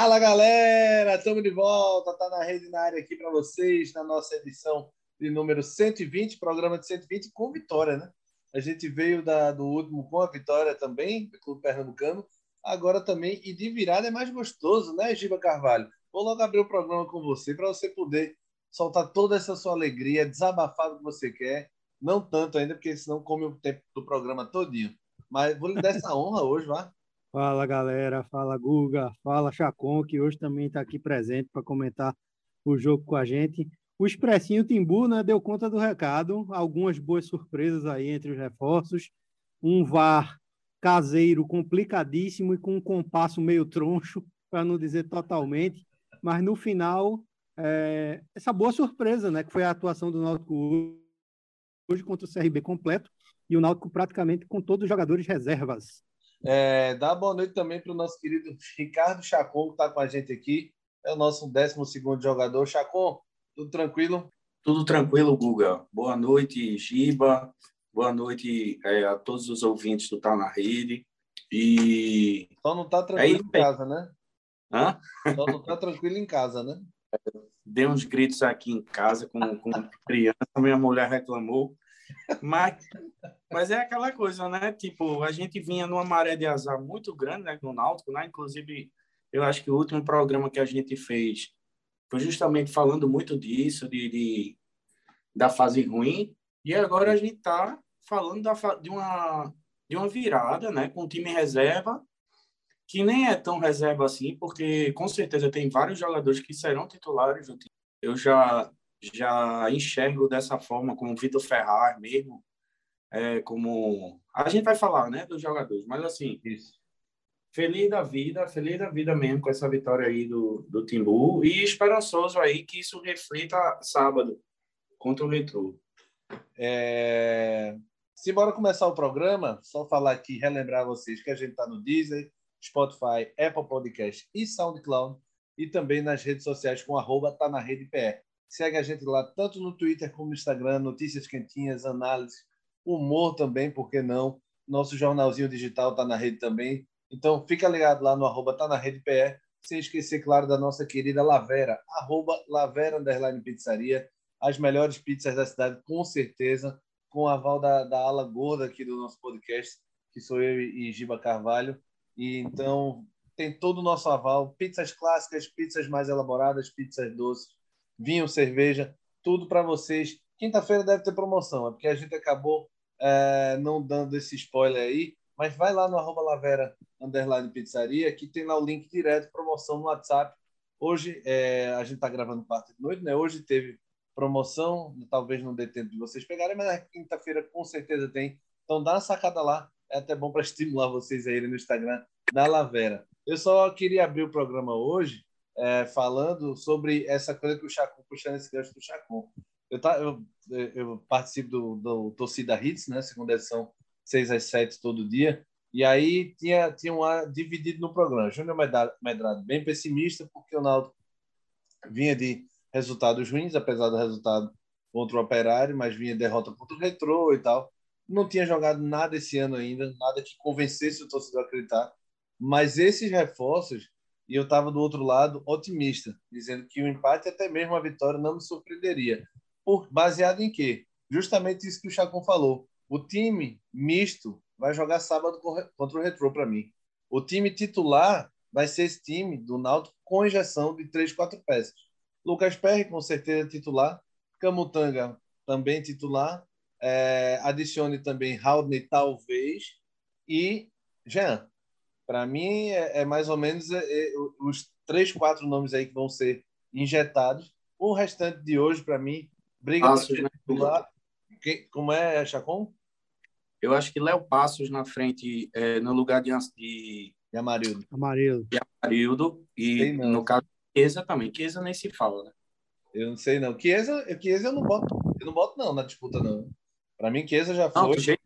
Fala galera, estamos de volta, tá na rede na área aqui para vocês na nossa edição de número 120, programa de 120 com vitória, né? A gente veio da, do último com a vitória também, do Clube Pernambucano, agora também, e de virada é mais gostoso, né, Giba Carvalho? Vou logo abrir o programa com você para você poder soltar toda essa sua alegria, desabafar o que você quer, não tanto ainda, porque senão come o tempo do programa todinho. Mas vou lhe dar essa honra hoje, vá. Fala galera, fala Guga, fala Chacon, que hoje também está aqui presente para comentar o jogo com a gente. O Expressinho Timbu né, deu conta do recado, algumas boas surpresas aí entre os reforços, um VAR caseiro complicadíssimo e com um compasso meio troncho, para não dizer totalmente, mas no final, é, essa boa surpresa, né, que foi a atuação do Náutico hoje contra o CRB completo e o Náutico praticamente com todos os jogadores reservas. É, dá boa noite também para o nosso querido Ricardo Chacon, que está com a gente aqui. É o nosso 12 jogador. Chacon, tudo tranquilo? Tudo tranquilo, Guga. Boa noite, Giba. Boa noite é, a todos os ouvintes do Tá na Rede. E. Só não está tranquilo em casa, né? Hã? Só não está tranquilo em casa, né? Dei uns gritos aqui em casa com, com criança, minha mulher reclamou. Mas, mas é aquela coisa, né? Tipo, a gente vinha numa maré de azar muito grande né, no Náutico, né? Inclusive, eu acho que o último programa que a gente fez foi justamente falando muito disso, de, de da fase ruim. E agora a gente está falando da, de, uma, de uma virada, né? Com o time reserva, que nem é tão reserva assim, porque com certeza tem vários jogadores que serão titulares do time. Eu já já enxergo dessa forma, como Vitor Ferrar mesmo, é, como a gente vai falar, né, dos jogadores, mas assim, Isso. feliz da vida, feliz da vida mesmo com essa vitória aí do, do Timbu e esperançoso aí que isso reflita sábado contra o Retro. É... Se bora começar o programa, só falar aqui, relembrar vocês que a gente está no Disney, Spotify, Apple Podcast e SoundCloud e também nas redes sociais com arroba tá na rede PR. Segue a gente lá, tanto no Twitter como no Instagram, notícias quentinhas, análises, humor também, por que não? Nosso jornalzinho digital está na rede também. Então, fica ligado lá no arroba tá na rede PR, sem esquecer, claro, da nossa querida Lavera, arroba Lavera Underline Pizzaria, as melhores pizzas da cidade, com certeza, com o aval da, da ala gorda aqui do nosso podcast, que sou eu e Giba Carvalho. E então, tem todo o nosso aval, pizzas clássicas, pizzas mais elaboradas, pizzas doces, vinho, cerveja, tudo para vocês. Quinta-feira deve ter promoção, é porque a gente acabou é, não dando esse spoiler aí, mas vai lá no arroba Lavera Underline Pizzaria, que tem lá o link direto, promoção no WhatsApp. Hoje, é, a gente está gravando parte de noite, né? Hoje teve promoção, talvez não dê tempo de vocês pegarem, mas na quinta-feira com certeza tem. Então dá uma sacada lá, é até bom para estimular vocês aí no Instagram da Lavera. Eu só queria abrir o programa hoje é, falando sobre essa coisa que o Chacon, puxando esse gancho do Chacon. Eu, tá, eu, eu participo do, do Torcida Hits, né? Segunda edição, 6 às 7 todo dia. E aí tinha, tinha um ar dividido no programa. Júnior Medrado, bem pessimista, porque o Naldo vinha de resultados ruins, apesar do resultado contra o Operário, mas vinha derrota contra o Retrô e tal. Não tinha jogado nada esse ano ainda, nada que convencesse o torcedor a acreditar. Mas esses reforços e eu estava do outro lado otimista, dizendo que o empate, até mesmo a vitória, não me surpreenderia. Por, baseado em quê? Justamente isso que o Chacon falou. O time misto vai jogar sábado contra o Retro para mim. O time titular vai ser esse time do Náutico com injeção de três, quatro peças. Lucas Perry, com certeza, titular. Camutanga, também titular. É, adicione também Haldney, talvez. E Jean, para mim, é, é, mais ou menos é, é, os três, quatro nomes aí que vão ser injetados. O restante de hoje, para mim, briga Passos, né? que, Como é, Chacon? Eu acho que Léo Passos na frente, é, no lugar de, de, de Amarildo. Amarildo. De Amarildo. E no caso, Chiesa também. Chiesa nem se fala, né? Eu não sei, não. Chiesa, Chiesa eu não boto. Eu não boto, não, na disputa, não. Para mim, Chiesa já foi. Não, jeito...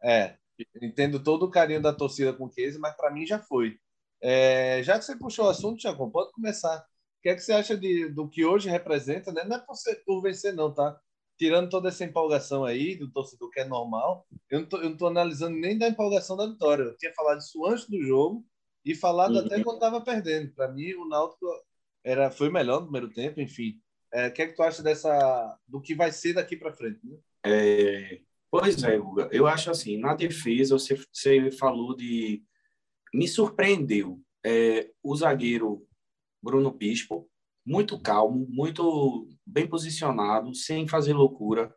É, entendo todo o carinho da torcida com o Casey, mas para mim já foi. É, já que você puxou o assunto, Tiago, pode começar. O que é que você acha de, do que hoje representa? Né? Não é por, ser, por vencer, não, tá? Tirando toda essa empolgação aí do torcedor que é normal, eu não tô, eu não tô analisando nem da empolgação da vitória. Eu tinha falado isso antes do jogo e falado uhum. até quando estava perdendo. Para mim, o Náutico era, foi melhor no primeiro tempo, enfim. É, o que é que tu acha dessa, do que vai ser daqui para frente? Né? É, pois é, Guga. Eu acho assim, na defesa, você, você falou de. Me surpreendeu é, o zagueiro Bruno Bispo, muito calmo, muito bem posicionado, sem fazer loucura.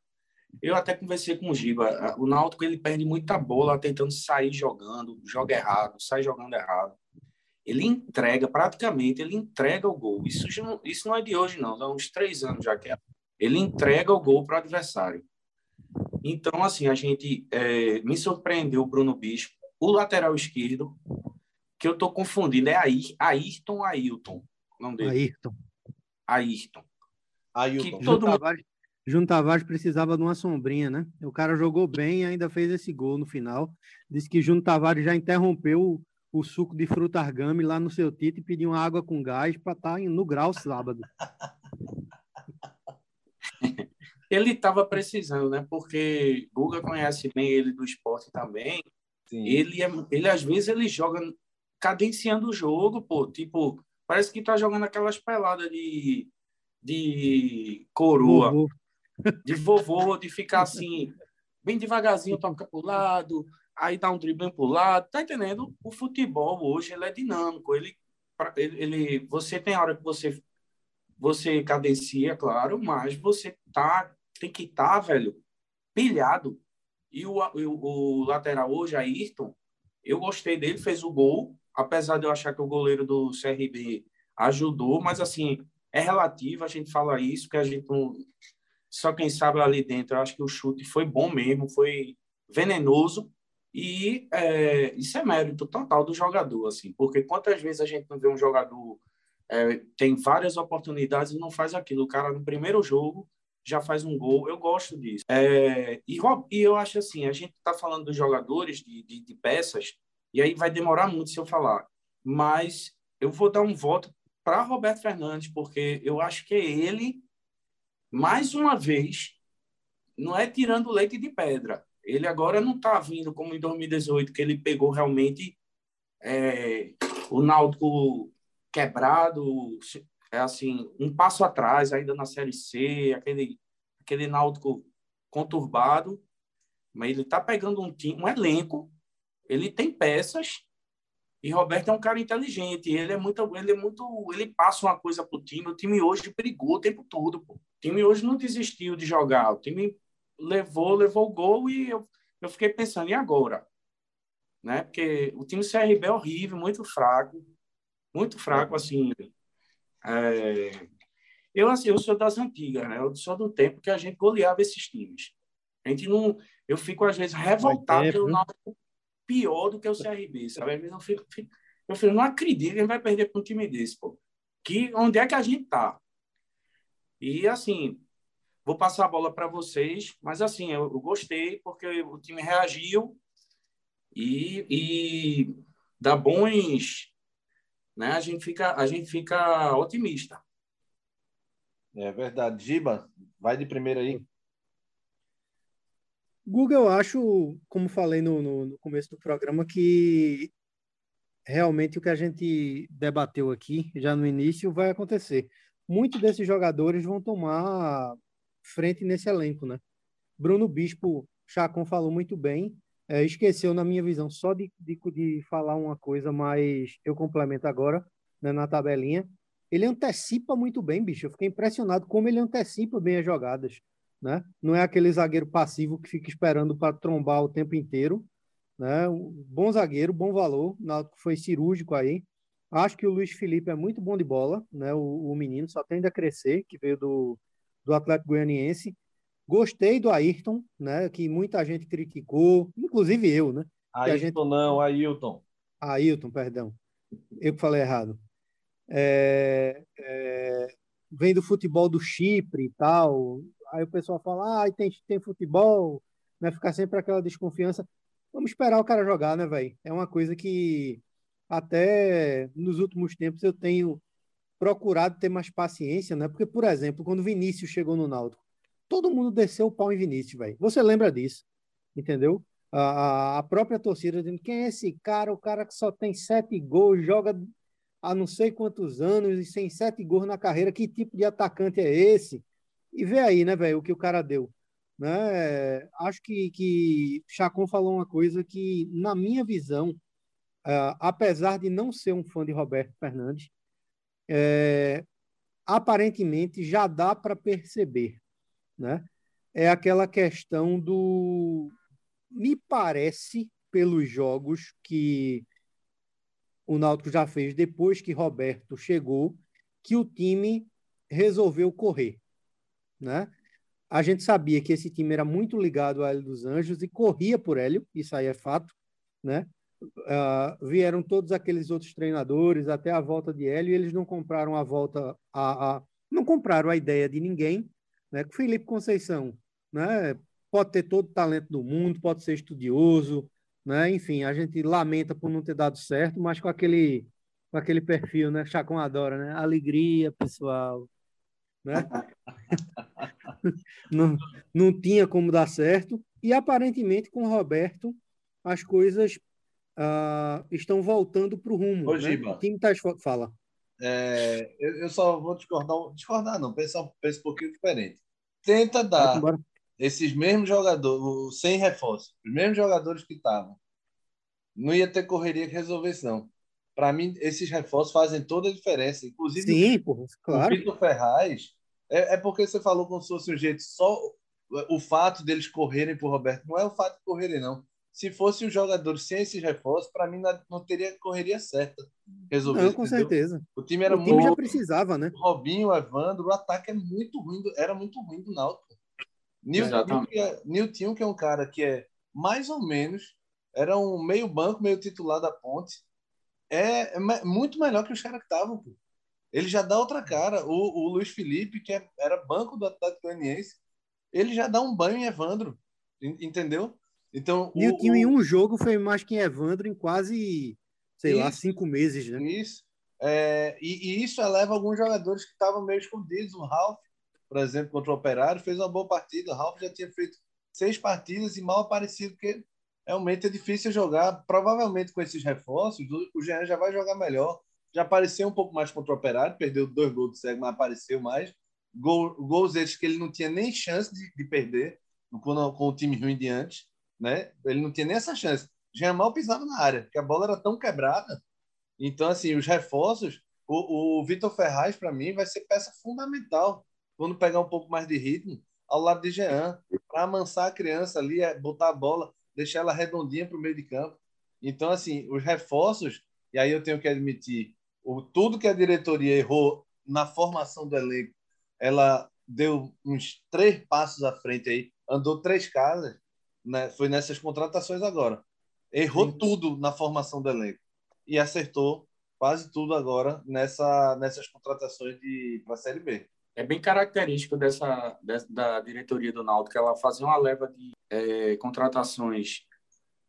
Eu até conversei com o Giba. O Náutico ele perde muita bola tentando sair jogando, joga errado, sai jogando errado. Ele entrega, praticamente, ele entrega o gol. Isso, isso não é de hoje, não. Há uns três anos já que é. Ele entrega o gol para o adversário. Então, assim, a gente é, me surpreendeu o Bruno Bispo, o lateral esquerdo, que eu estou confundindo, é Ayrton ou Ailton? Não dele. Ayrton. Ayrton. Ailton. Que todo mundo... Júnior Tavares precisava de uma sombrinha, né? O cara jogou bem e ainda fez esse gol no final. Disse que Júnior Tavares já interrompeu o, o suco de fruta argame lá no seu título e pediu uma água com gás para estar tá no grau sábado. ele estava precisando, né? Porque Guga conhece bem ele do esporte também. Sim. Ele, é, ele às vezes ele joga cadenciando o jogo, pô. Tipo, parece que tá jogando aquelas peladas de, de coroa de vovô, de ficar assim, bem devagarzinho, toca para o lado, aí dá um drible para o lado. Tá entendendo? O futebol hoje ele é dinâmico. Ele, ele, você tem hora que você você cadencia, claro, mas você tá tem que estar, tá, velho, pilhado. E o, o, o lateral hoje, Ayrton, eu gostei dele, fez o gol, apesar de eu achar que o goleiro do CRB ajudou, mas assim, é relativo, a gente fala isso, que a gente não, só quem sabe ali dentro. Eu acho que o chute foi bom mesmo, foi venenoso e é, isso é mérito total do jogador, assim, porque quantas vezes a gente não vê um jogador é, tem várias oportunidades e não faz aquilo. O cara no primeiro jogo já faz um gol. Eu gosto disso. É, e, e, eu acho assim, a gente está falando dos jogadores, de, de, de, peças, e aí vai demorar muito se eu falar. Mas eu vou dar um voto para Roberto Fernandes, porque eu acho que é ele mais uma vez, não é tirando leite de pedra. Ele agora não está vindo como em 2018, que ele pegou realmente é, o Náutico quebrado, é assim, um passo atrás, ainda na Série C, aquele, aquele Náutico conturbado, mas ele está pegando um time, um elenco, ele tem peças e Roberto é um cara inteligente, ele é muito, ele é muito, ele passa uma coisa pro time. O time hoje brigou o tempo todo, pô. O time hoje não desistiu de jogar. O time levou, levou o gol e eu, eu fiquei pensando e agora, né? Porque o time CRB é horrível, muito fraco, muito fraco assim. É... Eu assim, eu sou das antigas, né? Eu sou do tempo que a gente goleava esses times. A gente não, eu fico às vezes revoltado pelo Náutico pior do que o CRB, sabe? Às vezes eu fico, fico eu fico, não acredito que a gente vai perder para um time desse, pô. Que, onde é que a gente tá? E, assim, vou passar a bola para vocês, mas, assim, eu, eu, gostei porque o time reagiu e, e dá bons... Né? A, gente fica, a gente fica otimista. É verdade. Giba, vai de primeira aí. Google, eu acho, como falei no, no, no, começo do programa, que realmente o que a gente debateu aqui já no início vai acontecer. Muitos desses jogadores vão tomar frente nesse elenco, né? Bruno Bispo, Chacon falou muito bem, é, esqueceu, na minha visão, só de, de, de, falar uma coisa, mas eu complemento agora né, na tabelinha. Ele antecipa muito bem, bicho. Eu fiquei impressionado como ele antecipa bem as jogadas né? Não é aquele zagueiro passivo que fica esperando para trombar o tempo inteiro, né? Bom zagueiro, bom valor, foi cirúrgico aí. Acho que o Luiz Felipe é muito bom de bola, né? O, o menino só tende a crescer, que veio do, do Atlético Goianiense. Gostei do Ayrton, né? Que muita gente criticou, inclusive eu, né? Ayrton gente... não, Ailton. Ailton, perdão. Eu que falei errado. É, é, vem do futebol do Chipre e tal. Aí o pessoal fala, ah, tem, tem futebol, né? Ficar sempre aquela desconfiança. Vamos esperar o cara jogar, né, velho? É uma coisa que até nos últimos tempos eu tenho procurado ter mais paciência, né? Porque, por exemplo, quando o Vinícius chegou no Náutico, todo mundo desceu o pau em Vinícius, velho. Você lembra disso, entendeu? a, a própria torcida dizendo quem é esse cara, o cara que só tem sete gols, joga há não sei quantos anos e sem sete gols na carreira, que tipo de atacante é esse? E vê aí, né, velho, o que o cara deu. Né? Acho que, que Chacon falou uma coisa que, na minha visão, uh, apesar de não ser um fã de Roberto Fernandes, é, aparentemente já dá para perceber. Né? É aquela questão do. Me parece, pelos jogos que o Náutico já fez depois que Roberto chegou, que o time resolveu correr. Né? A gente sabia que esse time era muito ligado a Hélio dos Anjos e corria por Hélio, isso aí é fato. Né? Uh, vieram todos aqueles outros treinadores até a volta de Hélio e eles não compraram a volta, a, a não compraram a ideia de ninguém. Né? Felipe Conceição né? pode ter todo o talento do mundo, pode ser estudioso, né? Enfim, a gente lamenta por não ter dado certo, mas com aquele, com aquele perfil, né? Chacon adora, né? Alegria, pessoal, né? não, não tinha como dar certo. E aparentemente com o Roberto as coisas uh, estão voltando para o rumo. Ô, né? O time tá... fala. É, eu, eu, só vou discordar, discordar não, pensar, pensa um pouquinho diferente. Tenta dar esses mesmos jogadores, sem reforço, os mesmos jogadores que estavam, não ia ter correria que resolvesse, não. Para mim, esses reforços fazem toda a diferença. Inclusive, Sim, porra, claro. o Vitor Ferraz, é, é, porque você falou como se fosse um jeito só o fato deles correrem por Roberto. Não é o fato de correrem, não. Se fosse os jogadores sem esses reforços, para mim não teria correria certa resolver. Não, com entendeu? certeza. O time era o time muito... já precisava, né? Robinho, Evandro, o ataque é muito ruim, era muito ruim do Náutico. Nilton, que é, Nilton, que é um cara que é mais ou menos, era um meio banco, meio titular da ponte, é, é muito melhor que os caras que estavam. Ele já dá outra cara. O, o Luiz Felipe, que é, era banco do Atlético Goianiense, ele já dá um banho em Evandro, entendeu? Então, Nilton o, em um jogo foi mais que Evandro em quase, sei isso, lá, cinco meses, né? Isso. É, e, e, isso eleva alguns jogadores que estavam meio escondidos. O Ralf, por exemplo, contra o Operário, fez uma boa partida. O Ralf já tinha feito seis partidas e mal aparecido, porque realmente é difícil jogar. Provavelmente com esses reforços, o Jean já vai jogar melhor. Já apareceu um pouco mais contra o Operário, perdeu dois gols do cego, mas apareceu mais. Gol, gols esses que ele não tinha nem chance de, de perder com, com, o time ruim de antes. Né? Ele não tinha nem essa chance. Jean mal pisava na área, porque a bola era tão quebrada. Então, assim, os reforços, o, o Vitor Ferraz, para mim, vai ser peça fundamental quando pegar um pouco mais de ritmo, ao lado de Jean, para amansar a criança ali, é, botar a bola, deixar ela redondinha para o meio de campo. Então, assim, os reforços, e aí eu tenho que admitir, o, tudo que a diretoria errou na formação do elenco, ela deu uns três passos à frente aí, andou três casas, né? foi nessas contratações agora. Errou Sim. tudo na formação do elenco e acertou quase tudo agora nessa, nessas contratações para a Série B é bem característico dessa, dessa, da diretoria do Náutico ela fazer uma leva de é, contratações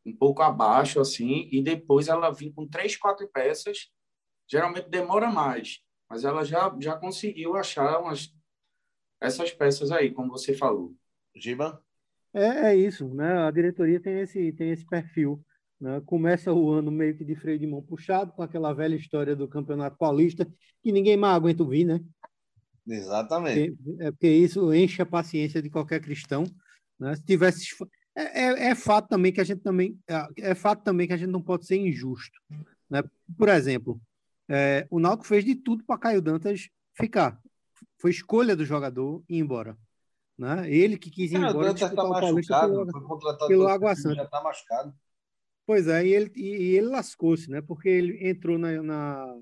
um pouco abaixo assim e depois ela vir com três quatro peças geralmente demora mais mas ela já já conseguiu achar umas essas peças aí como você falou Giba é, é isso né a diretoria tem esse tem esse perfil né? Começa o ano meio que de freio de mão puxado, com aquela velha história do Campeonato Paulista, que ninguém mais aguenta ouvir, né? Exatamente. É porque isso enche a paciência de qualquer cristão. Né? Se tivesse é, é, é, fato também que a gente também é, é, fato também que a gente não pode ser injusto. Né? Por exemplo, é, o Náutico fez de tudo para Caio Dantas ficar. Foi escolha do jogador ir embora. Né? Ele que quis ir Caio embora. Dantas está machucado, pelo, pelo Água Santa. Já está machucado. Pois é, e ele, e ele lascou-se, né? Porque ele entrou na, na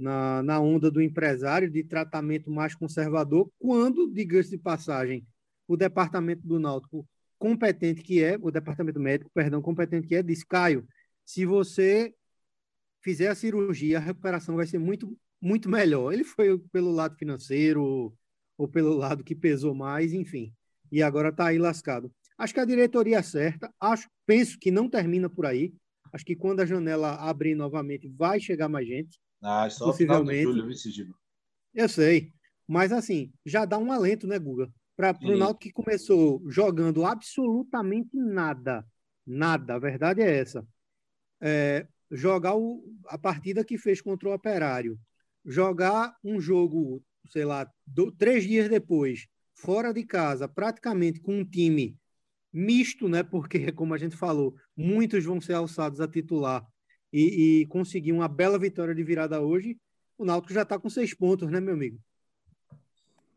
na, na onda do empresário de tratamento mais conservador, quando, diga-se de passagem, o departamento do Náutico competente que é, o departamento médico, perdão, competente que é, disse, Caio, se você fizer a cirurgia, a recuperação vai ser muito, muito melhor. Ele foi pelo lado financeiro ou pelo lado que pesou mais, enfim. E agora está aí lascado. Acho que a diretoria acerta, acho, penso que não termina por aí. Acho que quando a janela abrir novamente, vai chegar mais gente. Ah, só possivelmente. Julho, viu, Eu sei. Mas assim, já dá um alento, né, Guga? Para o Náutico que começou jogando absolutamente nada, Nada. A verdade é essa. É, jogar o, a partida que fez contra o Operário, jogar um jogo, sei lá, do, três dias depois, fora de casa, praticamente com um time misto, né? Porque, como a gente falou, muitos vão ser alçados a titular e, e conseguir uma bela vitória de virada hoje. O Náutico já está com seis pontos, né, meu amigo?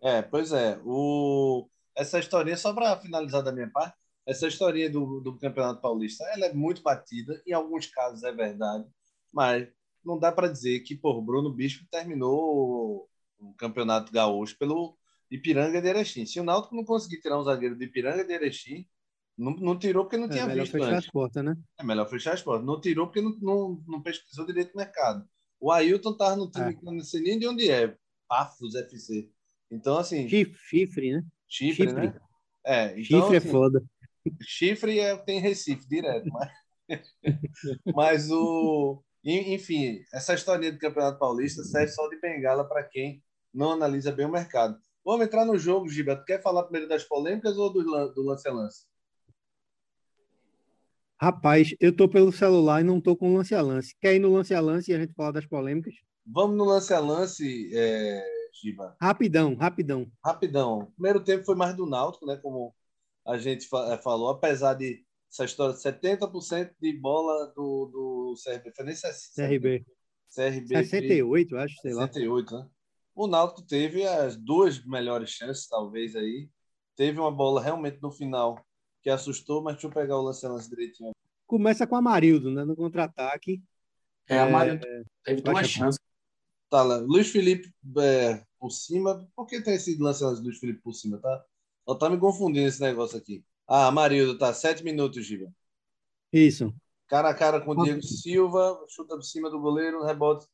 É, pois é. O... Essa historinha, só para finalizar da minha parte, essa historinha do, do Campeonato Paulista, ela é muito batida, em alguns casos é verdade, mas não dá para dizer que, por Bruno Bispo terminou o Campeonato Gaúcho pelo Ipiranga de Erechim. Se o Náutico não conseguir tirar um zagueiro do Ipiranga de Erechim, não, não tirou porque não é, tinha melhor visto fechar antes. as portas, né? É melhor fechar as portas. Não tirou porque não, não, não pesquisou direito do mercado. O Ailton estava no time é. que não sei nem de onde é. Pafos FC. Então, assim... Chifre, né? Chifre, Chifre. né? É, então, Chifre é assim, é foda. Chifre é, tem Recife direto, mas... mas o... Enfim, essa historinha do Campeonato Paulista serve só de bengala para quem não analisa bem o mercado. Vamos entrar no jogo, Gilberto. Quer falar primeiro das polêmicas ou do, do lance a lance? Rapaz, eu tô pelo celular e não tô com lance a lance. Quer ir no lance a lance e a gente falar das polêmicas? Vamos no lance a lance, é, Giba. Rapidão, rapidão. Rapidão. Primeiro tempo foi mais do Náutico, né? Como a gente é, falou, apesar de essa história, 70% de bola do, do CRB. Foi nem 60, CRB. CRB. 68, acho, sei 68, lá. né? O Náutico teve as duas melhores chances, talvez, aí. Teve uma bola realmente no final que assustou, mas deixa eu pegar o lance lance direitinho. Começa com a Marildo, né? No contra-ataque. É, a Marildo é... teve duas chances. Tá lá. Luiz Felipe é, por cima. Por que tem esse lance lance do Luiz Felipe por cima, tá? Eu tá me confundindo esse negócio aqui. Ah, Marildo, tá. Sete minutos, Giba. Isso. Cara a cara com o Diego Silva, chuta por cima do goleiro, rebote,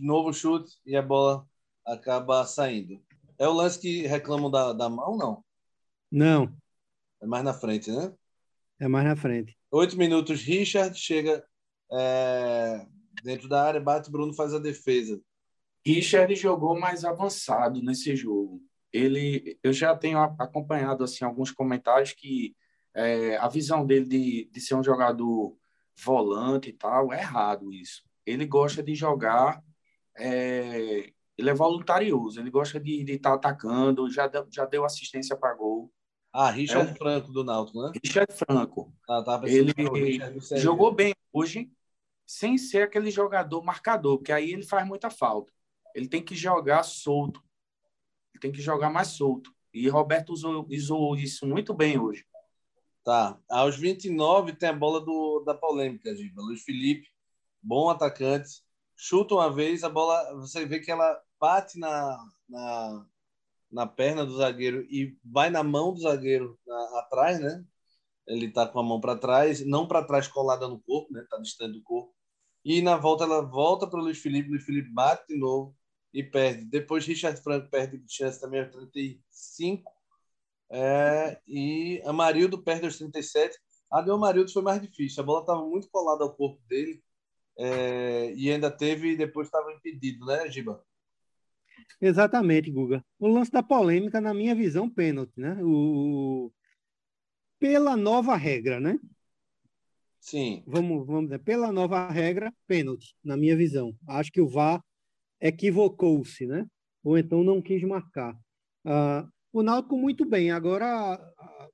novo chute e a bola acaba saindo. É o lance que reclamam da, da mão, não? Não. É mais na frente, né? É mais na frente. Oito minutos, Richard chega é, dentro da área, bate, Bruno faz a defesa. Richard jogou mais avançado nesse jogo. Ele, eu já tenho acompanhado assim alguns comentários que é, a visão dele de, de ser um jogador volante e tal é errado isso. Ele gosta de jogar, é, ele é voluntarioso, ele gosta de estar tá atacando, já deu, já deu assistência para gol. Ah, Richard é, Franco do Náutico, né? Richard Franco. Ah, tá ele jogou bem hoje, sem ser aquele jogador marcador, porque aí ele faz muita falta. Ele tem que jogar solto. Ele tem que jogar mais solto. E Roberto usou, usou isso muito bem hoje. Tá. Aos 29 tem a bola do, da polêmica, Giba. Luiz Felipe, bom atacante. Chuta uma vez, a bola, você vê que ela bate na, na, na perna do zagueiro e vai na mão do zagueiro na, atrás, né? Ele tá com a mão para trás, não para trás colada no corpo, né? Tá distante do corpo. E na volta ela volta para o Luiz Felipe, Luiz Felipe bate de novo e perde. Depois Richard Franco perde chance também aos 35. É, e Amarildo perde aos 37. A do Amarildo foi mais difícil. A bola estava muito colada ao corpo dele. É, e ainda teve, depois estava impedido, né, Giba? Exatamente, Guga. O lance da polêmica, na minha visão, pênalti, né? O... Pela nova regra, né? Sim. Vamos, vamos dizer, pela nova regra, pênalti, na minha visão. Acho que o VAR equivocou-se, né? Ou então não quis marcar. Uh, o Náutico muito bem, agora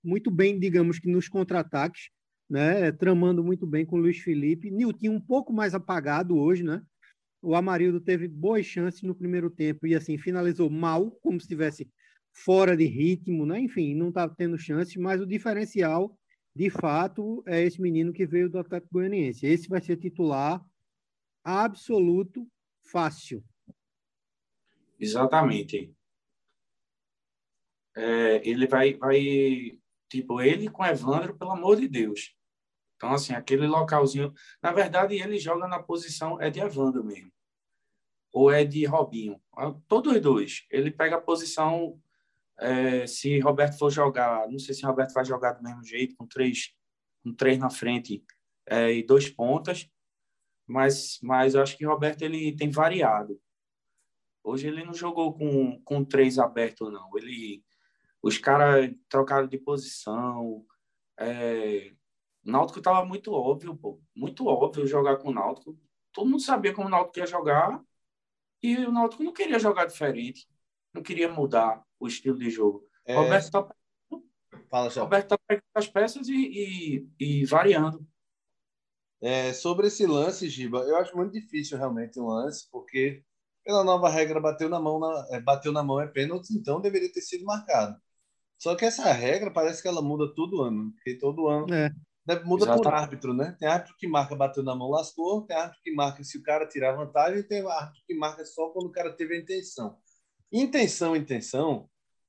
muito bem, digamos que nos contra-ataques, né? Tramando muito bem com o Luiz Felipe. Nilton um pouco mais apagado hoje, né? O Amarildo teve boas chances no primeiro tempo e assim finalizou mal, como se estivesse fora de ritmo, né? Enfim, não estava tendo chance, mas o diferencial, de fato, é esse menino que veio do Atlético Goianiense. Esse vai ser titular absoluto, fácil. Exatamente. É, ele vai, vai, tipo, ele com Evandro, pelo amor de Deus. Então, assim, aquele localzinho. Na verdade, ele joga na posição é de Evandro mesmo ou é de Robinho. Ah, todos os dois. Ele pega a posição. É, se Roberto for jogar, não sei se Roberto vai jogar do mesmo jeito, com três, com três na frente é, e dois pontas, mas, mas eu acho que Roberto ele tem variado. Hoje ele não jogou com, com três abertos, não. Ele, os caras trocaram de posição, é, Náutico estava muito óbvio, pô. Muito óbvio jogar com o Náutico. Todo mundo sabia como o Náutico ia jogar e o Náutico não queria jogar diferente. Não queria mudar o estilo de jogo. É... Roberto está Fala, Roberto tá pegando as peças e, e, e variando. É, sobre esse lance, Giba, eu acho muito difícil realmente um lance, porque pela nova regra bateu na mão, na, é, bateu na mão é pênalti, então deveria ter sido marcado. Só que essa regra parece que ela muda todo ano, porque todo ano é. Muda Exatamente. por árbitro, né? Tem árbitro que marca bateu na mão, lascou, tem árbitro que marca se o cara tirar vantagem, e tem árbitro que marca só quando o cara teve a intenção. Intenção, intenção,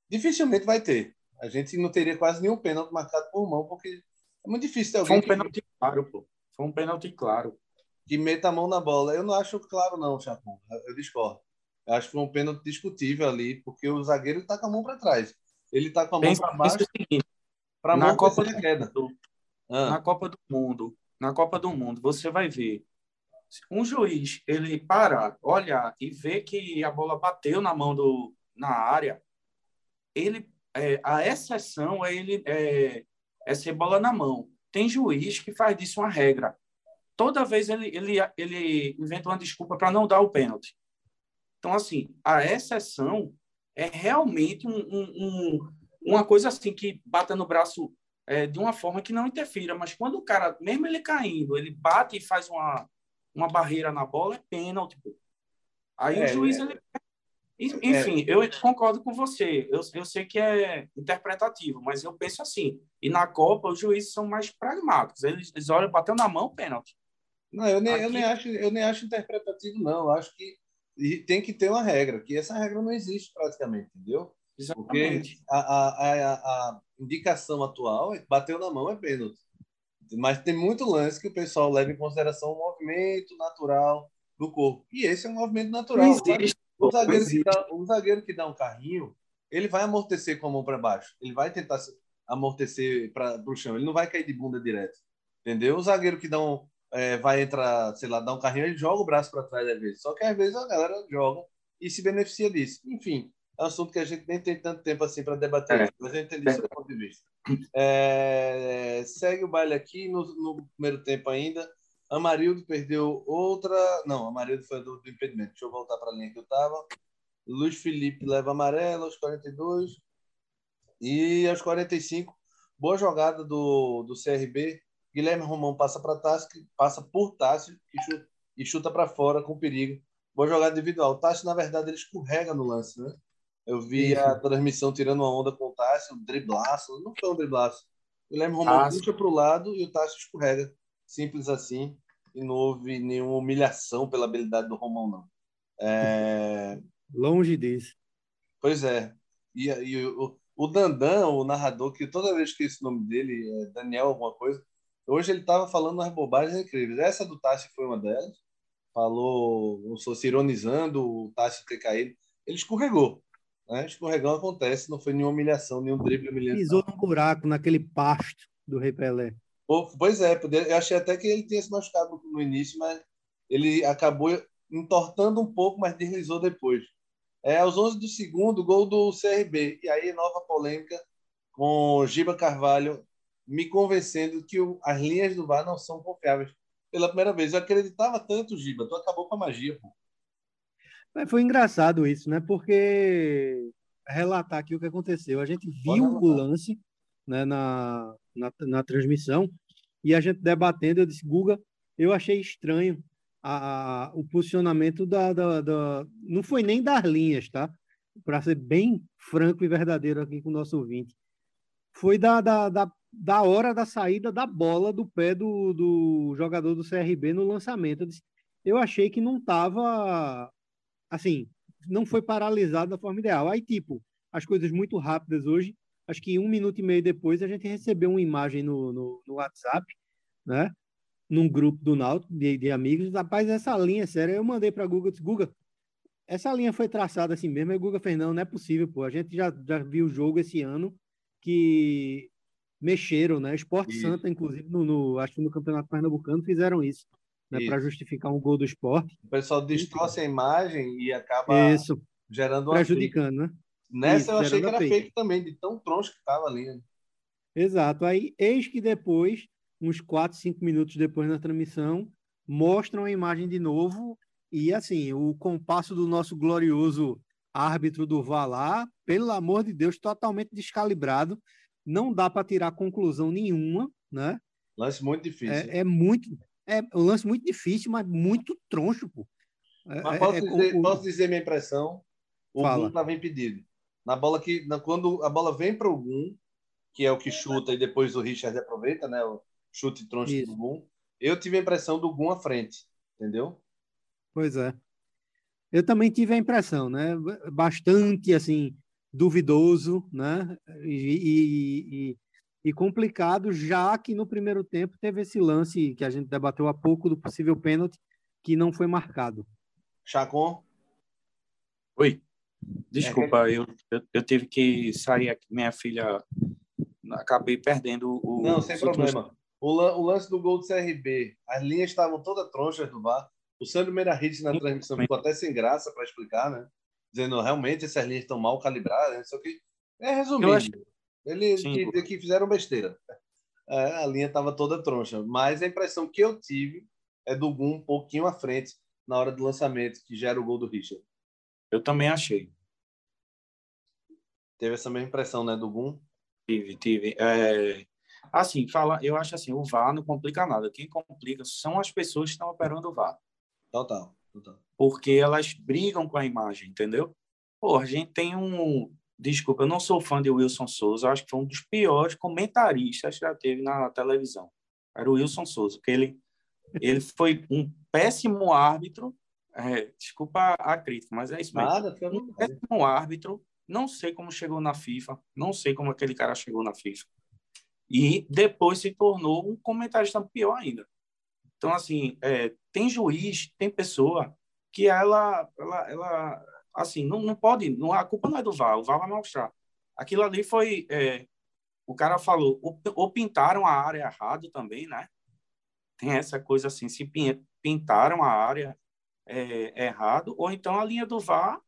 dificilmente vai ter. A gente não teria quase nenhum pênalti marcado por mão, porque é muito difícil ter alguém. Foi um pênalti que... claro, pô. Foi um pênalti claro. Que meta a mão na bola. Eu não acho claro, não, Chapão. Eu discordo. Eu acho que foi um pênalti discutível ali, porque o zagueiro está com a mão para trás. Ele está com a mão para baixo. Para na Copa do queda. Ah. Na Copa do Mundo, na Copa do Mundo, você vai ver um juiz ele parar, olhar e ver que a bola bateu na mão do na área, ele é, a exceção é ele é, é ser bola na mão. Tem juiz que faz disso uma regra. Toda vez ele, ele, ele inventa uma desculpa para não dar o pênalti. Então, assim, a exceção é realmente um, um, um, uma coisa assim que bata no braço é, de uma forma que não interfira. Mas quando o cara, mesmo ele caindo, ele bate e faz uma, uma barreira na bola, é pênalti. Aí é, o juiz é. ele enfim, é. eu concordo com você. Eu, eu sei que é interpretativo, mas eu penso assim. E na Copa, os juízes são mais pragmáticos. Eles, eles olham, bateu na mão, pênalti. Não, eu nem, Aqui... eu, nem acho, eu nem acho interpretativo, não. Eu acho que tem que ter uma regra, que essa regra não existe praticamente, entendeu? Exatamente. Porque a, a, a, a indicação atual é que bateu na mão é pênalti. Mas tem muito lance que o pessoal leva em consideração o movimento natural do corpo. E esse é um movimento natural. Não existe. O zagueiro, que dá, o zagueiro que dá um carrinho, ele vai amortecer com a mão para baixo. Ele vai tentar amortecer para o chão. Ele não vai cair de bunda direto. Entendeu? O zagueiro que dá um, é, vai entrar, sei lá, dar um carrinho, ele joga o braço para trás às vezes. Só que às vezes a galera joga e se beneficia disso. Enfim, assunto que a gente nem tem tanto tempo assim para debater, é. mas eu entendi seu ponto de vista. É, segue o baile aqui no, no primeiro tempo ainda. Amarildo perdeu outra. Não, Amarildo foi do, do impedimento. Deixa eu voltar para a linha que eu estava. Luiz Felipe leva amarelo aos 42. E aos 45, boa jogada do, do CRB. Guilherme Romão passa para Tássio, passa por Tássio e chuta, chuta para fora com perigo. Boa jogada individual. O Tássio, na verdade, ele escorrega no lance, né? Eu vi Isso. a transmissão tirando uma onda com o Tássio, um driblaço. Não foi um driblaço. Guilherme Romão puxa para o lado e o Tássio escorrega. Simples assim. E não houve nenhuma humilhação pela habilidade do Romão, não. É... Longe disso. Pois é. E, e o, o Dandan, o narrador, que toda vez que esse nome dele é Daniel alguma coisa, hoje ele estava falando umas bobagens incríveis. Essa do Tassi foi uma delas. Falou, não sou se ironizando o Tassi ter caído. Ele escorregou. Né? Escorregão acontece, não foi nenhuma humilhação, nenhum drible humilhante. Pisou num buraco, naquele pasto do Rei Pelé. Pois é, eu achei até que ele tinha se machucado no início, mas ele acabou entortando um pouco, mas deslizou depois. É, aos 11 do segundo, gol do CRB. E aí, nova polêmica com Giba Carvalho me convencendo que o, as linhas do VAR não são confiáveis. Pela primeira vez, eu acreditava tanto, Giba. Tu acabou com a magia, pô. Foi engraçado isso, né? Porque relatar aqui o que aconteceu. A gente viu o lance né, na, na, na transmissão, e a gente debatendo, eu disse, Guga, eu achei estranho a, a, o posicionamento da, da, da, Não foi nem das linhas, tá? Para ser bem franco e verdadeiro aqui com o nosso ouvinte. Foi da, da, da, da hora da saída da bola do pé do, do jogador do CRB no lançamento. Eu, disse, eu achei que não estava. Assim, não foi paralisado da forma ideal. Aí, tipo, as coisas muito rápidas hoje acho que um minuto e meio depois a gente recebeu uma imagem no, no, no WhatsApp, né? Num grupo do Náutico de, de, amigos. Rapaz, essa linha, sério, eu mandei para Google, disse, Guga, essa linha foi traçada assim mesmo. Aí o Guga fez, não, não é possível, pô. A gente já, já viu o jogo esse ano que mexeram, né? Esporte. Santa, inclusive, no, no, acho que no Campeonato Pernambucano fizeram isso, né? Para justificar um gol do esporte. O pessoal distorce a imagem e acaba isso. gerando prejudicando, né? Nessa Isso, eu achei que era fake. fake também, de tão troncho que estava ali. Né? Exato. Aí, eis que depois uns 4, 5 minutos depois na transmissão, mostram a imagem de novo e assim, o compasso do nosso glorioso árbitro do VAR lá, pelo amor de Deus, totalmente descalibrado, não dá para tirar conclusão nenhuma, né? Lance muito difícil. É, é, muito, é um lance muito difícil, mas muito troncho, pô. É, mas posso, é, dizer, posso dizer minha impressão? O Gum estava impedido. Na bola que, na, quando a bola vem para o Gum, que é o que chuta e depois o Richard aproveita, né? O chute troncho Isso. do Gum. Eu tive a impressão do Gum à frente, entendeu? Pois é. Eu também tive a impressão, né? Bastante assim duvidoso, né? E, e, e, e, complicado, já que no primeiro tempo teve esse lance que a gente debateu há pouco do possível pênalti que não foi marcado. Chacon? Oi. Desculpa, é, eu, eu, eu, tive que sair aqui. Minha filha acabei perdendo o. Não, sem problema. Últimos... O, o, lance do gol do CRB, as linhas estavam todas tronchas do VAR. O Sandro Meirahit na transmissão ficou até sem graça para explicar, né? Dizendo realmente essas linhas estão mal calibradas. Só que é resumindo. Acho... Ele que, que, fizeram besteira. É, a linha estava toda troncha. Mas a impressão que eu tive é do Gum um pouquinho à frente na hora do lançamento, que gera o gol do Richard. Eu também achei. Teve essa mesma impressão, né, do Gum? Tive, tive. É... Assim, fala, eu acho assim, o VAR não complica nada. Quem complica são as pessoas que estão operando o VAR. Total, total. Porque elas brigam com a imagem, entendeu? Pô, a gente tem um... Desculpa, eu não sou fã de Wilson Souza. Acho que foi um dos piores comentaristas que já teve na televisão. Era o Wilson Souza, que ele, ele foi um péssimo árbitro. É, desculpa a crítica, mas é isso mesmo. Nada, um péssimo árbitro não sei como chegou na FIFA, não sei como aquele cara chegou na FIFA. E depois se tornou um comentarista pior ainda. Então, assim, é, tem juiz, tem pessoa que ela, ela, ela assim, não, não pode, não, a culpa não é do VAR, o VAR vai mostrar. Aquilo ali foi, é, o cara falou, ou, ou, pintaram a área errado também, né? Tem essa coisa assim, se pintaram a área é, errado, ou então a linha do VAR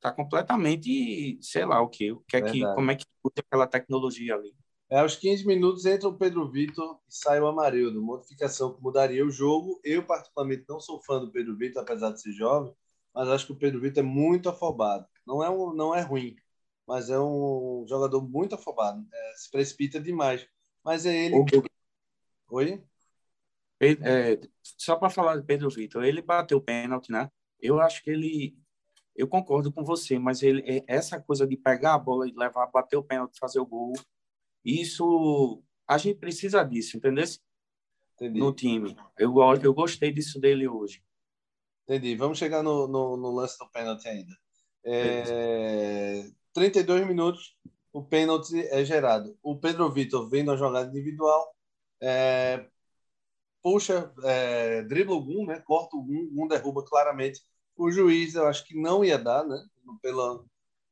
tá completamente, sei lá o que, o que é que, como é que usa aquela tecnologia ali. É, aos 15 minutos entra o Pedro Vitor e sai o Amarildo. Modificação que mudaria o jogo. Eu, particularmente, não sou fã do Pedro Vitor, apesar de ser jovem, mas acho que o Pedro Vitor é muito afobado. Não é, um, não é ruim, mas é um jogador muito afobado. É, se precipita demais. Mas é ele. Que... Oi? É, só para falar de Pedro Vitor, ele bateu o pênalti, né? Eu acho que ele eu concordo com você, mas ele, é, essa coisa de pegar a bola e levar, bater o pênalti, fazer o gol, isso a gente precisa disso, entendeu? Entendi. No time. Eu, eu gostei disso dele hoje. Entendi. Vamos chegar no, no, no lance do pênalti ainda. É, 32 minutos, o pênalti é gerado. O Pedro Vitor vem na jogada individual, é, puxa, é, dribla o Gum, né? corta o Gum, Gum derruba claramente o juiz, eu acho que não ia dar, né? Pela,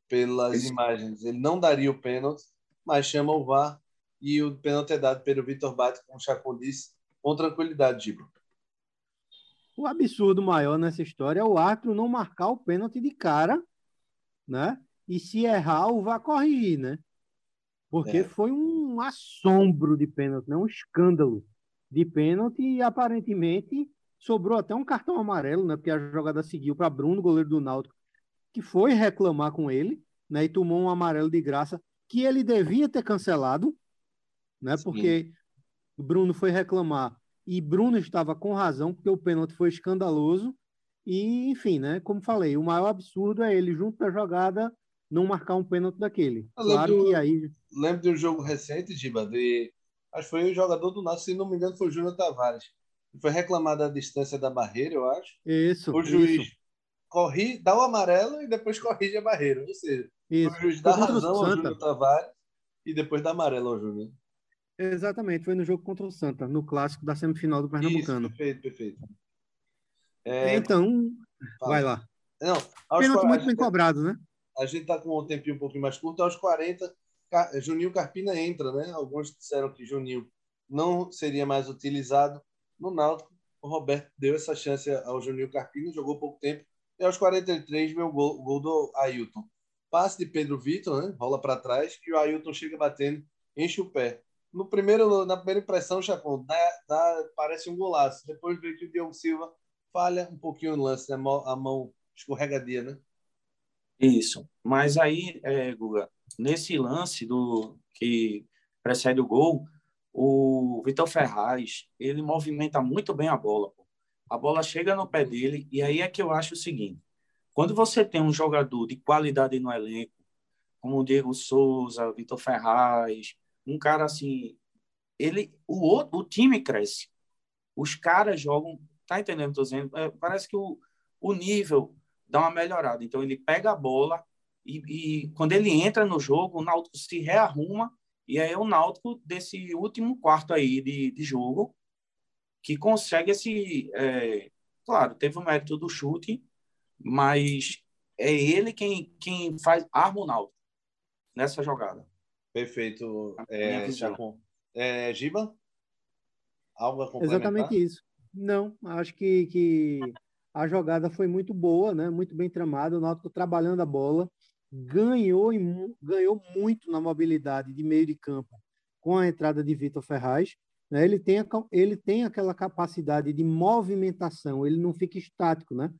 pelas Isso. imagens, ele não daria o pênalti, mas chama o VAR e o pênalti é dado pelo Vitor Bate, como o Chacon disse, com tranquilidade, Giba. O absurdo maior nessa história é o árbitro não marcar o pênalti de cara, né? E se errar, o VAR corrigir, né? Porque é. foi um assombro de pênalti, né? um escândalo de pênalti e aparentemente sobrou até um cartão amarelo, né? Porque a jogada seguiu para Bruno, goleiro do Náutico, que foi reclamar com ele, né? E tomou um amarelo de graça que ele devia ter cancelado, né? Sim. Porque Bruno foi reclamar e Bruno estava com razão, porque o pênalti foi escandaloso. E, enfim, né? Como falei, o maior absurdo é ele, junto da jogada, não marcar um pênalti daquele. Claro do, que aí. Lembro de um jogo recente, Giba, de. Acho que foi o jogador do Náutico, se não me engano, foi o Júnior Tavares foi reclamada a distância da barreira, eu acho. Isso. O juiz isso. corri, dá o amarelo e depois corrige a barreira. Ou seja, isso. o juiz dá razão ao Júnior Tavares e depois dá amarelo ao Júnior. Exatamente, foi no jogo contra o Santa, no clássico da semifinal do Pernambucano. Isso, perfeito, perfeito. É... Então, Fala. vai lá. Não, Pênalti muito bem cobrado, né? A gente tá com um tempinho um pouquinho mais curto, aos 40, Juninho Carpina entra, né? Alguns disseram que Juninho não seria mais utilizado no Náutico, o Roberto deu essa chance ao Juninho Carpini, jogou pouco tempo, e aos 43 veio o gol, gol do Ailton. Passe de Pedro Vitor, né? rola para trás, e o Ailton chega batendo, enche o pé. No primeiro, na primeira impressão, Chacon, dá, dá, parece um golaço. Depois vê que o Diogo Silva falha um pouquinho no lance, né? a mão escorregadia, né? Isso. Mas aí, é, Guga, nesse lance do que precede o gol, o Vitor Ferraz, ele movimenta muito bem a bola. Pô. A bola chega no pé dele e aí é que eu acho o seguinte, quando você tem um jogador de qualidade no elenco, como o Diego Souza, Vitor Ferraz, um cara assim, ele, o, outro, o time cresce. Os caras jogam, tá entendendo? Tô dizendo, é, parece que o, o nível dá uma melhorada. Então ele pega a bola e, e quando ele entra no jogo, o Náutico se rearruma e aí é o Náutico desse último quarto aí de, de jogo que consegue esse, é, claro, teve o mérito do chute, mas é ele quem quem faz arma o Náutico nessa jogada. Perfeito. É, é, Giba? Algo a complementar? Exatamente isso. Não, acho que, que a jogada foi muito boa, né? muito bem tramada. O Náutico trabalhando a bola, ganhou, ganhou muito na mobilidade de meio de campo com a entrada de Vitor Ferraz. Né? Ele, tem, ele tem aquela capacidade de movimentação, ele não fica estático, né?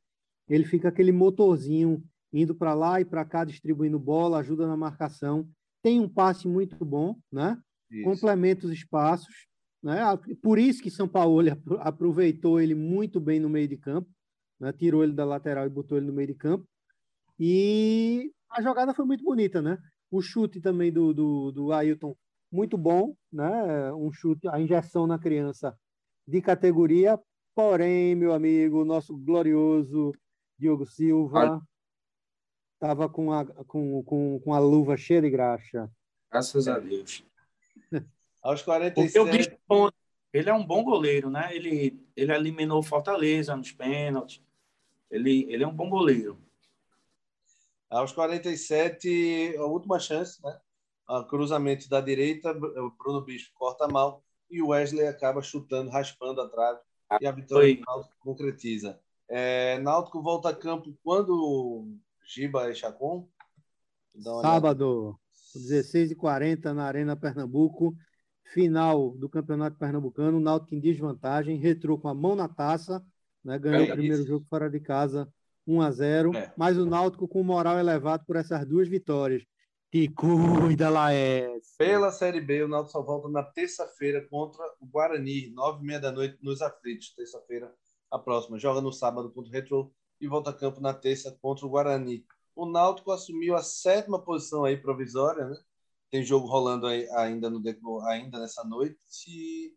Ele fica aquele motorzinho indo para lá e para cá, distribuindo bola, ajuda na marcação tem um passe muito bom, né? Isso. complementa os espaços. Né? Por isso que São Paulo aproveitou ele muito bem no meio de campo, né? tirou ele da lateral e botou ele no meio de campo. E a jogada foi muito bonita, né? O chute também do, do, do Ailton, muito bom, né? Um chute, a injeção na criança de categoria. Porém, meu amigo, nosso glorioso Diogo Silva, Tava com a, com, com, com a luva cheia de graxa. Graças a Deus. Aos 47. Bicho, ele é um bom goleiro, né? Ele, ele eliminou o Fortaleza nos pênaltis. Ele, ele é um bom goleiro. Aos 47, a última chance, né? A cruzamento da direita, o Bruno Bispo corta mal e o Wesley acaba chutando, raspando a trave. E a vitória do Náutico concretiza. É, Náutico volta a campo quando Giba e Chacon. Sábado, 16h40 na Arena Pernambuco. Final do Campeonato Pernambucano. Náutico em desvantagem. Retrô com a mão na taça. Né? Ganhou é, o primeiro jogo fora de casa 1 a 0 é. Mas o Náutico com moral elevado por essas duas vitórias. Te cuida, Laércio. Pela Série B, o Náutico só volta na terça-feira contra o Guarani, nove e meia da noite, nos aflitos. Terça-feira, a próxima. Joga no sábado contra o Retro e volta a campo na terça contra o Guarani. O Náutico assumiu a sétima posição aí provisória, né? Tem jogo rolando aí ainda, no, ainda nessa noite. E,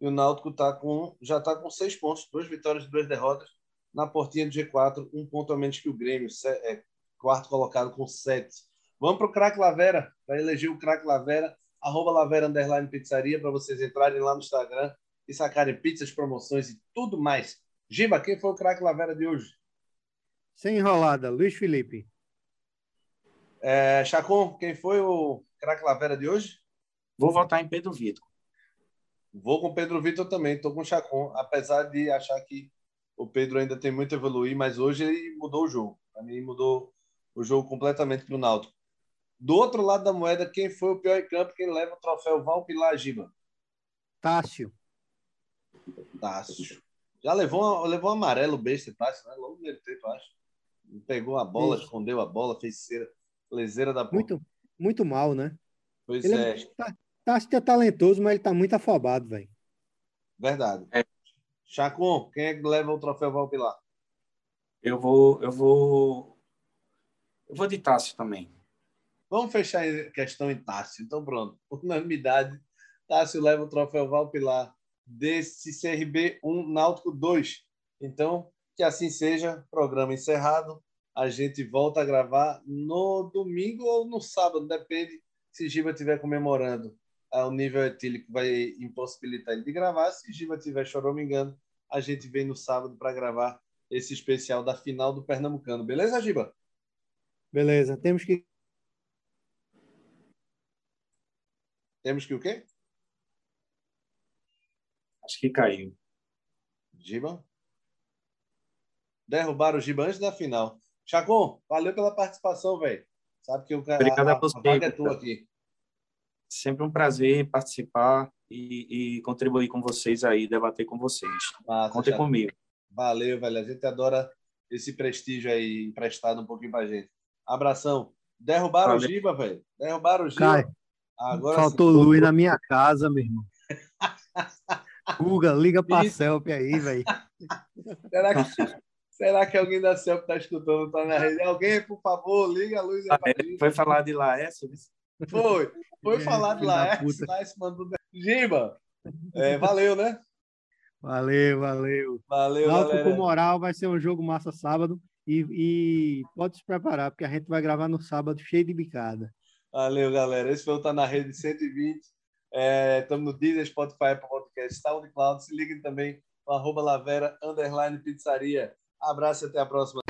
o Náutico tá com, já está com seis pontos, duas vitórias e duas derrotas. Na portinha do G4, um ponto a menos que o Grêmio, é, quarto colocado com sete. Vamos para o Crack Lavera, para eleger o Crack Lavera, arroba Lavera Underline Pizzaria, para vocês entrarem lá no Instagram e sacarem pizzas, promoções e tudo mais. Giba, quem foi o Crack Lavera de hoje? Sem enrolada, Luiz Felipe. É, Chacon, quem foi o craque Lavera de hoje? Vou votar em Pedro Vitor. Vou com Pedro Vitor também, estou com o Chacon, apesar de achar que o Pedro ainda tem muito a evoluir, mas hoje ele mudou o jogo. Para mim, mudou o jogo completamente para o Náutico. Do outro lado da moeda, quem foi o pior em campo, quem leva o troféu Valpilar Giba? Tássio. Tássio. Já levou, levou um amarelo besta, Tássio, né? Logo no tempo, acho. Pegou a bola, Isso. escondeu a bola, fez cera, leseira da bola. Muito, muito mal, né? Pois ele é. é tá, tá, é talentoso, mas ele tá muito afobado, velho. Verdade. É. Chacon, quem é que leva o troféu Valpilar? Eu vou, eu vou. Eu vou de Tássio também. Vamos fechar a questão em Tássio. Então, pronto. Unanimidade. Tássio leva o troféu Valpilar desse CRB 1 Náutico 2. Então, que assim seja, programa encerrado. A gente volta a gravar no domingo ou no sábado, depende se Giba estiver comemorando. Ah, o nível etílico vai impossibilitar ele de gravar. Se Giba estiver choramingando, a gente vem no sábado para gravar esse especial da final do Pernambucano. Beleza, Giba? Beleza. Temos que. Temos que o quê? Acho que caiu. Giba? Derrubaram o Giba antes da final. Chacon, valeu pela participação, velho. Sabe que o cara, Obrigado a, a, a é tua aqui. Sempre um prazer participar e, e contribuir com vocês aí, debater com vocês. Massa, Contem comigo. Valeu, velho. A gente adora esse prestígio aí emprestado um pouquinho pra gente. Abração. Derrubaram Valeu. o Giba, velho. Derrubaram o Giba. Cai. Agora Faltou luz na minha casa, meu irmão. Guga, liga pra Isso. Celp aí, velho. Será que, será que alguém da Celp tá escutando? Tá na rede? Alguém, por favor, liga a luz gente. Foi falar de Laércio? Foi. Foi é, falar de Laércio. Laércio mandou... Giba, é, valeu, né? Valeu, valeu. Valeu, Náutico galera. com moral vai ser um jogo massa sábado e, e, pode se preparar, porque a gente vai gravar no sábado cheio de bicada. Valeu, galera. Esse foi o Tá na Rede 120. Estamos é, no Deezer, Spotify, Podcast, SoundCloud. Se liguem também no arroba Lavera, underline pizzaria. Abraço e até a próxima.